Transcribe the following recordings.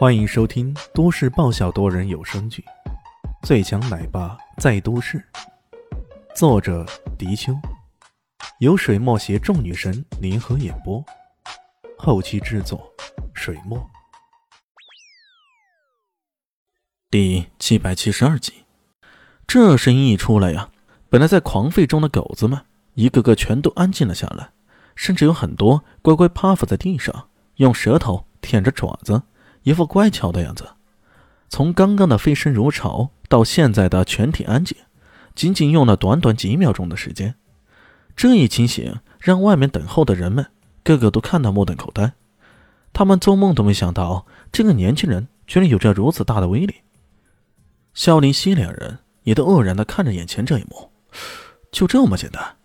欢迎收听都市爆笑多人有声剧《最强奶爸在都市》，作者：迪秋，由水墨携众女神联合演播，后期制作：水墨。第七百七十二集，这声音一出来呀，本来在狂吠中的狗子们，一个个全都安静了下来，甚至有很多乖乖趴伏在地上，用舌头舔着爪子。一副乖巧的样子，从刚刚的飞身如潮到现在的全体安静，仅仅用了短短几秒钟的时间。这一情形让外面等候的人们个个都看到目瞪口呆，他们做梦都没想到这个年轻人居然有着如此大的威力。肖林熙两人也都愕然地看着眼前这一幕，就这么简单？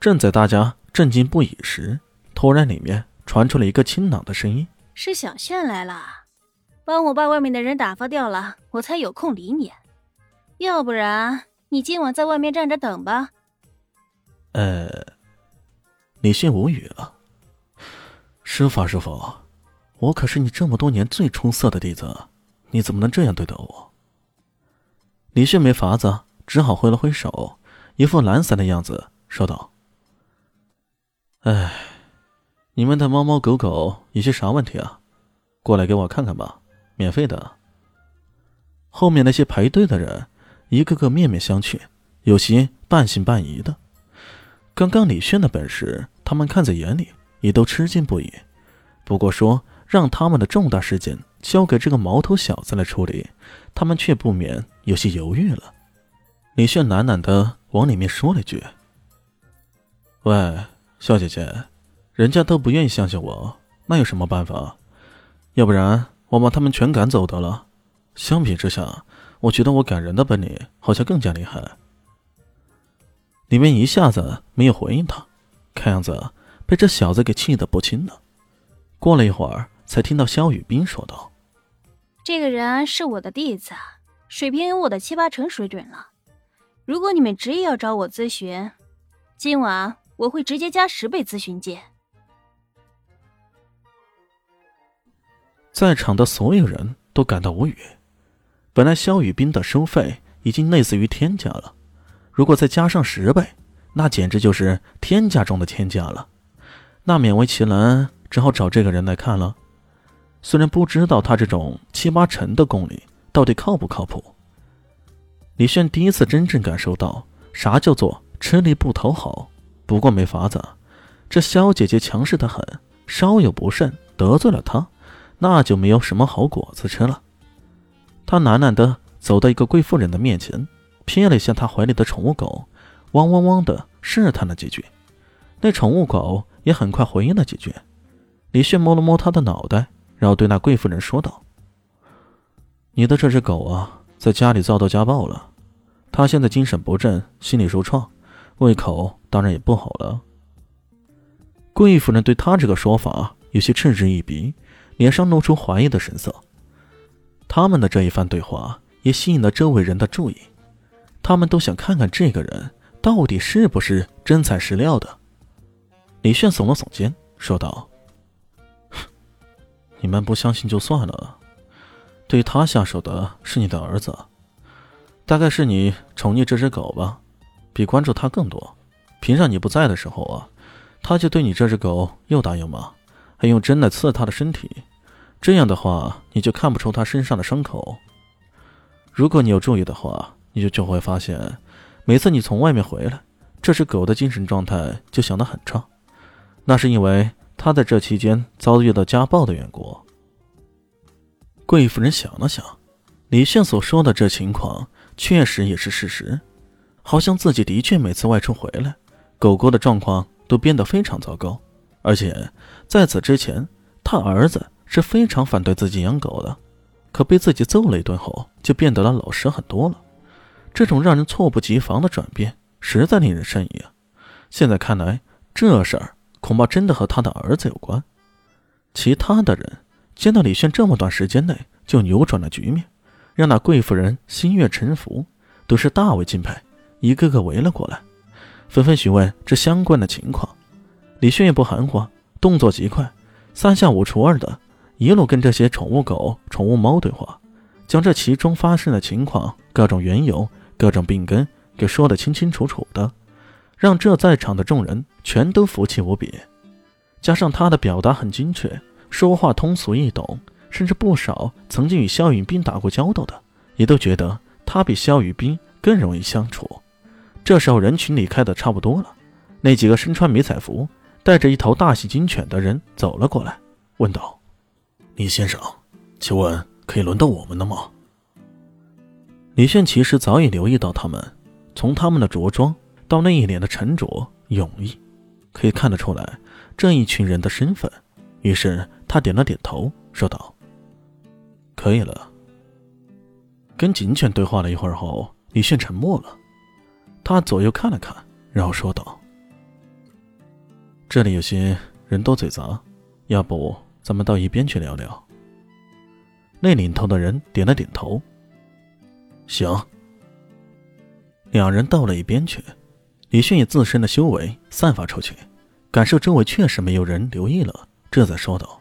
正在大家震惊不已时，突然里面传出了一个清朗的声音。是小炫来了，帮我把外面的人打发掉了，我才有空理你。要不然你今晚在外面站着等吧。呃，李迅无语了。师傅，师傅，我可是你这么多年最出色的弟子，你怎么能这样对待我？李迅没法子，只好挥了挥手，一副懒散的样子，说道：“哎。”你们的猫猫狗狗有些啥问题啊？过来给我看看吧，免费的。后面那些排队的人一个个面面相觑，有些半信半疑的。刚刚李炫的本事，他们看在眼里，也都吃惊不已。不过说让他们的重大事件交给这个毛头小子来处理，他们却不免有些犹豫了。李炫懒懒的往里面说了句：“喂，小姐姐。”人家都不愿意相信我，那有什么办法？要不然我把他们全赶走得了。相比之下，我觉得我赶人的本领好像更加厉害。里面一下子没有回应他，看样子被这小子给气得不轻了。过了一会儿，才听到肖雨冰说道：“这个人是我的弟子，水平有我的七八成水准了。如果你们执意要找我咨询，今晚我会直接加十倍咨询金。”在场的所有人都感到无语。本来萧雨冰的收费已经类似于天价了，如果再加上十倍，那简直就是天价中的天价了。那勉为其难，只好找这个人来看了。虽然不知道他这种七八成的功力到底靠不靠谱，李炫第一次真正感受到啥叫做吃力不讨好。不过没法子，这萧姐姐强势的很，稍有不慎得罪了她。那就没有什么好果子吃了。他懒懒的走到一个贵妇人的面前，瞥了一下她怀里的宠物狗，汪汪汪的试探了几句。那宠物狗也很快回应了几句。李炫摸了摸他的脑袋，然后对那贵妇人说道：“你的这只狗啊，在家里遭到家暴了。它现在精神不振，心理受创，胃口当然也不好了。”贵妇人对他这个说法有些嗤之以鼻。脸上露出怀疑的神色。他们的这一番对话也吸引了周围人的注意，他们都想看看这个人到底是不是真材实料的。李炫耸了耸肩，说道：“你们不相信就算了，对他下手的是你的儿子，大概是你宠溺这只狗吧，比关注他更多。平常你不在的时候啊，他就对你这只狗又打又骂。”还用针来刺他的身体，这样的话你就看不出他身上的伤口。如果你有注意的话，你就就会发现，每次你从外面回来，这只狗的精神状态就响得很差。那是因为他在这期间遭遇了家暴的缘故。贵夫人想了想，李炫所说的这情况确实也是事实，好像自己的确每次外出回来，狗狗的状况都变得非常糟糕。而且在此之前，他儿子是非常反对自己养狗的，可被自己揍了一顿后，就变得了老实很多了。这种让人猝不及防的转变，实在令人生疑啊！现在看来，这事儿恐怕真的和他的儿子有关。其他的人见到李炫这么短时间内就扭转了局面，让那贵妇人心悦诚服，都是大为敬佩，一个个围了过来，纷纷询问这相关的情况。李炫也不含糊，动作极快，三下五除二的一路跟这些宠物狗、宠物猫对话，将这其中发生的情况、各种缘由、各种病根给说得清清楚楚的，让这在场的众人全都服气无比。加上他的表达很精确，说话通俗易懂，甚至不少曾经与肖雨冰打过交道的，也都觉得他比肖雨冰更容易相处。这时候人群里开的差不多了，那几个身穿迷彩服、带着一头大型警犬的人走了过来，问道：“李先生，请问可以轮到我们了吗？”李炫其实早已留意到他们，从他们的着装到那一脸的沉着勇毅，可以看得出来。这一群人的身份，于是他点了点头，说道：“可以了。”跟警犬对话了一会儿后，李炫沉默了。他左右看了看，然后说道：“这里有些人多嘴杂，要不咱们到一边去聊聊？”那领头的人点了点头：“行。”两人到了一边去，李迅以自身的修为散发出去。感受周围确实没有人留意了，这才说道：“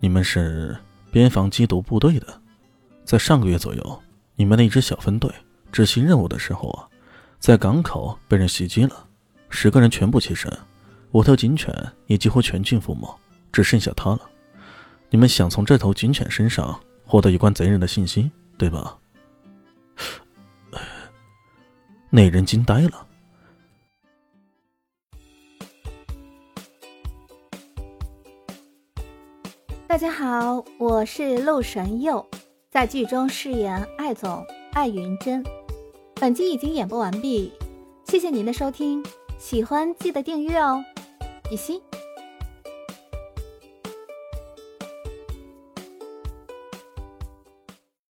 你们是边防缉毒部队的，在上个月左右，你们的一支小分队执行任务的时候啊，在港口被人袭击了，十个人全部牺牲，五头警犬也几乎全军覆没，只剩下他了。你们想从这头警犬身上获得有关贼人的信息，对吧？”那人惊呆了。大家好，我是陆神佑，在剧中饰演艾总艾云珍。本集已经演播完毕，谢谢您的收听，喜欢记得订阅哦，比心。